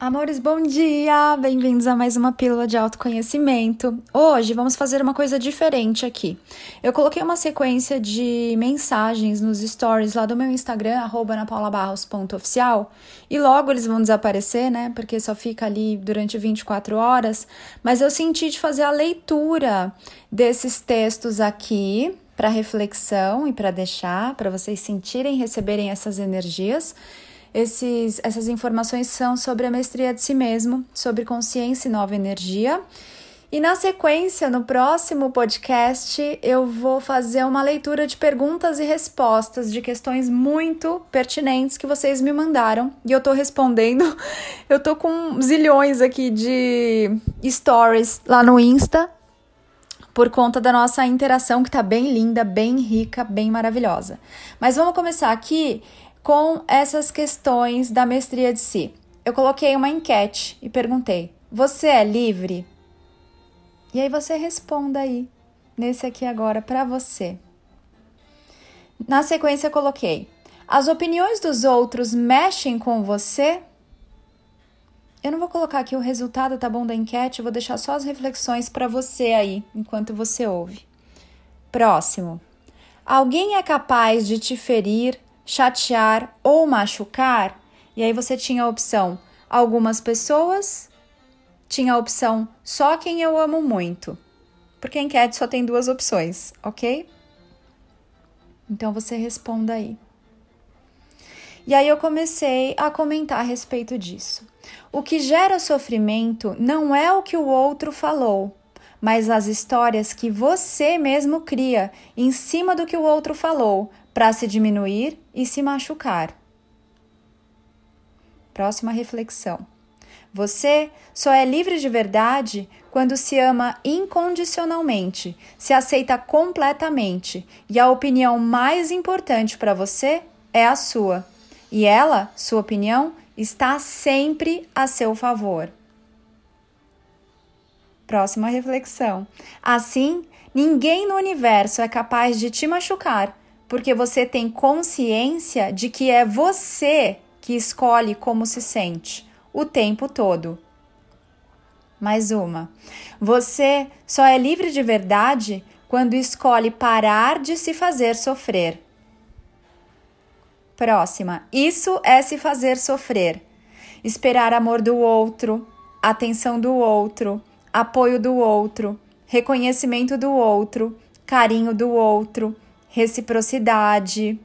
Amores, bom dia! Bem-vindos a mais uma pílula de autoconhecimento. Hoje vamos fazer uma coisa diferente aqui. Eu coloquei uma sequência de mensagens nos stories lá do meu Instagram, anapaulabarros.oficial, e logo eles vão desaparecer, né? Porque só fica ali durante 24 horas. Mas eu senti de fazer a leitura desses textos aqui para reflexão e para deixar, para vocês sentirem, receberem essas energias. Esses, essas informações são sobre a mestria de si mesmo, sobre consciência e nova energia. E na sequência, no próximo podcast, eu vou fazer uma leitura de perguntas e respostas de questões muito pertinentes que vocês me mandaram e eu tô respondendo. Eu tô com zilhões aqui de stories lá no Insta por conta da nossa interação que tá bem linda, bem rica, bem maravilhosa. Mas vamos começar aqui com essas questões da mestria de si. Eu coloquei uma enquete e perguntei: Você é livre? E aí você responda aí, nesse aqui agora, para você. Na sequência, coloquei: As opiniões dos outros mexem com você? Eu não vou colocar aqui o resultado, tá bom, da enquete, eu vou deixar só as reflexões para você aí, enquanto você ouve. Próximo. Alguém é capaz de te ferir chatear ou machucar, e aí você tinha a opção algumas pessoas, tinha a opção só quem eu amo muito. Porque a enquete só tem duas opções, ok? Então você responda aí. E aí eu comecei a comentar a respeito disso. O que gera sofrimento não é o que o outro falou, mas as histórias que você mesmo cria em cima do que o outro falou, para se diminuir e se machucar. Próxima reflexão. Você só é livre de verdade quando se ama incondicionalmente, se aceita completamente e a opinião mais importante para você é a sua. E ela, sua opinião, está sempre a seu favor. Próxima reflexão. Assim, ninguém no universo é capaz de te machucar porque você tem consciência de que é você que escolhe como se sente o tempo todo. Mais uma. Você só é livre de verdade quando escolhe parar de se fazer sofrer. Próxima. Isso é se fazer sofrer. Esperar amor do outro, atenção do outro, apoio do outro, reconhecimento do outro, carinho do outro reciprocidade.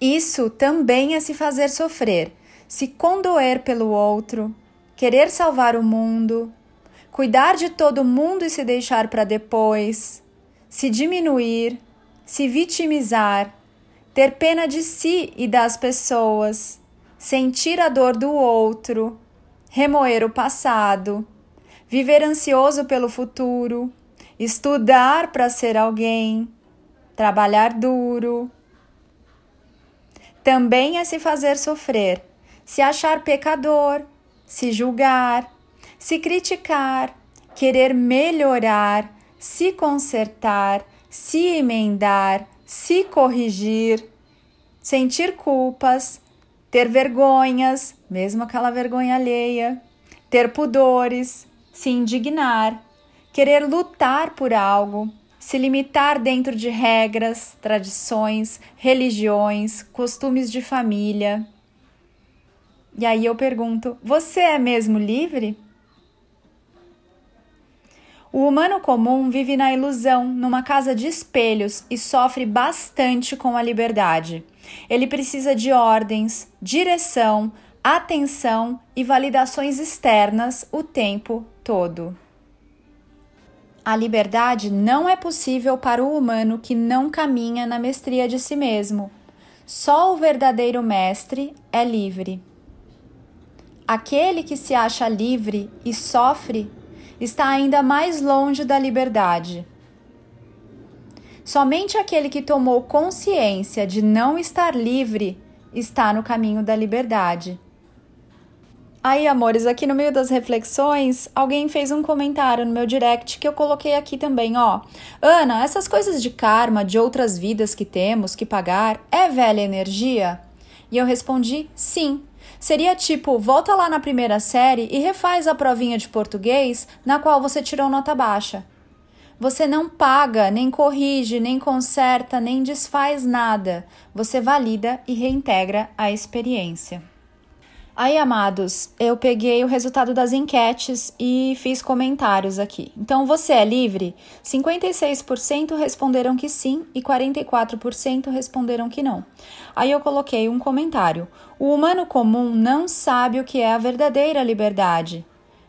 Isso também é se fazer sofrer, se condoer pelo outro, querer salvar o mundo, cuidar de todo mundo e se deixar para depois, se diminuir, se vitimizar, ter pena de si e das pessoas, sentir a dor do outro, remoer o passado, viver ansioso pelo futuro, estudar para ser alguém, trabalhar duro. Também é se fazer sofrer, se achar pecador, se julgar, se criticar, querer melhorar, se consertar, se emendar, se corrigir, sentir culpas, ter vergonhas, mesmo aquela vergonha alheia, ter pudores, se indignar, querer lutar por algo, se limitar dentro de regras, tradições, religiões, costumes de família. E aí eu pergunto: você é mesmo livre? O humano comum vive na ilusão, numa casa de espelhos e sofre bastante com a liberdade. Ele precisa de ordens, direção, atenção e validações externas o tempo todo. A liberdade não é possível para o humano que não caminha na mestria de si mesmo. Só o verdadeiro mestre é livre. Aquele que se acha livre e sofre está ainda mais longe da liberdade. Somente aquele que tomou consciência de não estar livre está no caminho da liberdade. Aí, amores, aqui no meio das reflexões, alguém fez um comentário no meu direct que eu coloquei aqui também, ó. Ana, essas coisas de karma, de outras vidas que temos que pagar, é velha energia? E eu respondi: sim. Seria tipo, volta lá na primeira série e refaz a provinha de português na qual você tirou nota baixa. Você não paga, nem corrige, nem conserta, nem desfaz nada. Você valida e reintegra a experiência. Aí, amados, eu peguei o resultado das enquetes e fiz comentários aqui. Então, você é livre? 56% responderam que sim e 44% responderam que não. Aí eu coloquei um comentário. O humano comum não sabe o que é a verdadeira liberdade.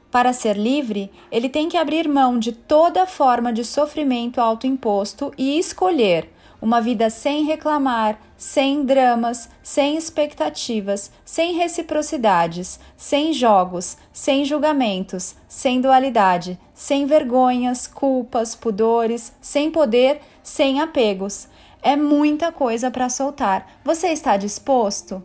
Para ser livre, ele tem que abrir mão de toda forma de sofrimento autoimposto e escolher uma vida sem reclamar, sem dramas, sem expectativas, sem reciprocidades, sem jogos, sem julgamentos, sem dualidade, sem vergonhas, culpas, pudores, sem poder, sem apegos. É muita coisa para soltar. Você está disposto?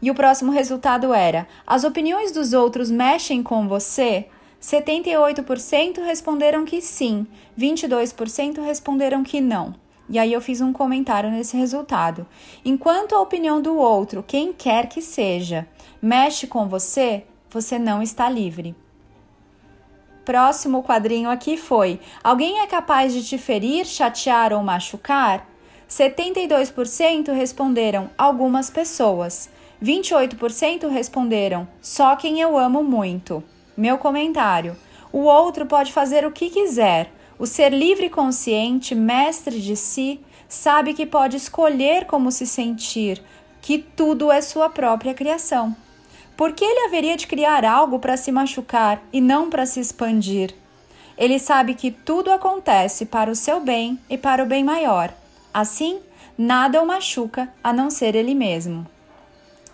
E o próximo resultado era: as opiniões dos outros mexem com você? 78% responderam que sim, 22% responderam que não. E aí eu fiz um comentário nesse resultado. Enquanto a opinião do outro, quem quer que seja, mexe com você, você não está livre. Próximo quadrinho aqui foi: Alguém é capaz de te ferir, chatear ou machucar? 72% responderam algumas pessoas. 28% responderam só quem eu amo muito. Meu comentário: O outro pode fazer o que quiser, o ser livre e consciente, mestre de si, sabe que pode escolher como se sentir, que tudo é sua própria criação. Por que ele haveria de criar algo para se machucar e não para se expandir? Ele sabe que tudo acontece para o seu bem e para o bem maior. Assim, nada o machuca a não ser ele mesmo.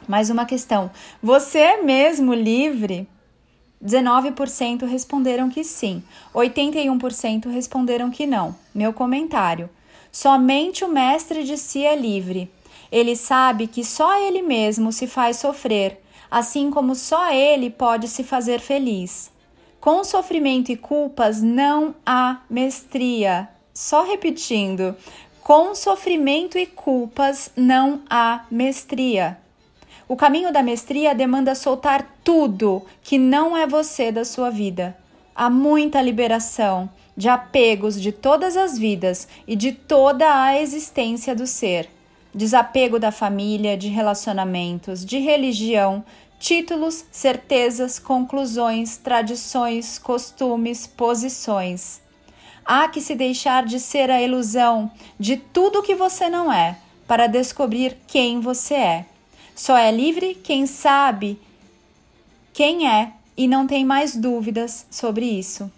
Mais uma questão: você é mesmo livre? 19% responderam que sim, 81% responderam que não. Meu comentário: somente o mestre de si é livre. Ele sabe que só ele mesmo se faz sofrer, assim como só ele pode se fazer feliz. Com sofrimento e culpas não há mestria. Só repetindo: com sofrimento e culpas não há mestria. O caminho da mestria demanda soltar tudo que não é você da sua vida. Há muita liberação de apegos de todas as vidas e de toda a existência do ser. Desapego da família, de relacionamentos, de religião, títulos, certezas, conclusões, tradições, costumes, posições. Há que se deixar de ser a ilusão de tudo que você não é para descobrir quem você é. Só é livre quem sabe quem é e não tem mais dúvidas sobre isso.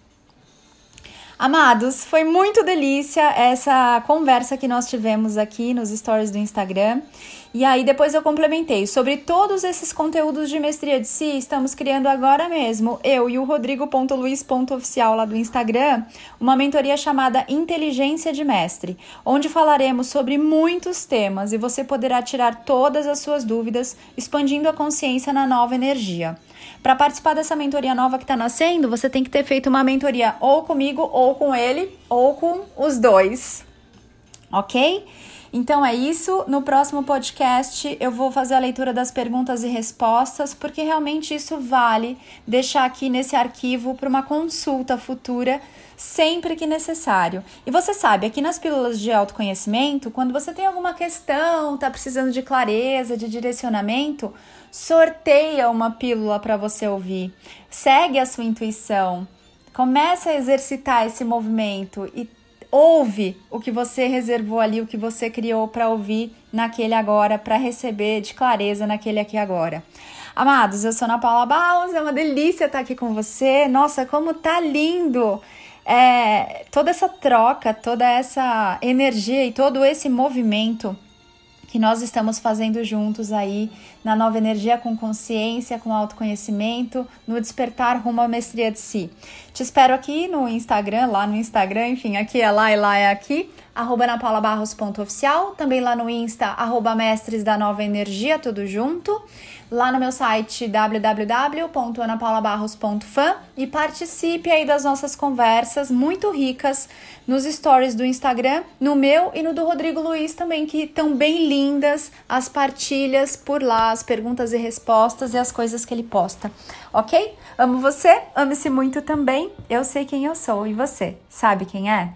Amados, foi muito delícia essa conversa que nós tivemos aqui nos stories do Instagram. E aí depois eu complementei sobre todos esses conteúdos de mestria de si, estamos criando agora mesmo, eu e o rodrigo.luiz.oficial lá do Instagram, uma mentoria chamada Inteligência de Mestre, onde falaremos sobre muitos temas e você poderá tirar todas as suas dúvidas, expandindo a consciência na nova energia. Para participar dessa mentoria nova que está nascendo, você tem que ter feito uma mentoria ou comigo, ou com ele, ou com os dois. Ok? Então é isso. No próximo podcast eu vou fazer a leitura das perguntas e respostas, porque realmente isso vale deixar aqui nesse arquivo para uma consulta futura sempre que necessário. E você sabe, aqui nas pílulas de autoconhecimento, quando você tem alguma questão, tá precisando de clareza, de direcionamento, sorteia uma pílula para você ouvir. Segue a sua intuição. Começa a exercitar esse movimento e ouve o que você reservou ali, o que você criou para ouvir naquele agora, para receber de clareza naquele aqui agora. Amados, eu sou Ana Paula Barros, é uma delícia estar aqui com você. Nossa, como tá lindo! É, toda essa troca, toda essa energia e todo esse movimento que nós estamos fazendo juntos aí na nova energia com consciência, com autoconhecimento, no despertar rumo à mestria de si. Te espero aqui no Instagram, lá no Instagram, enfim, aqui é lá e lá é aqui, arroba napaulabarros.oficial, também lá no Insta, arroba mestres da nova energia, tudo junto lá no meu site www.anapaulabarros.fan e participe aí das nossas conversas muito ricas nos stories do Instagram, no meu e no do Rodrigo Luiz também, que estão bem lindas as partilhas por lá as perguntas e respostas e as coisas que ele posta, ok? Amo você, ame-se muito também. Eu sei quem eu sou e você sabe quem é?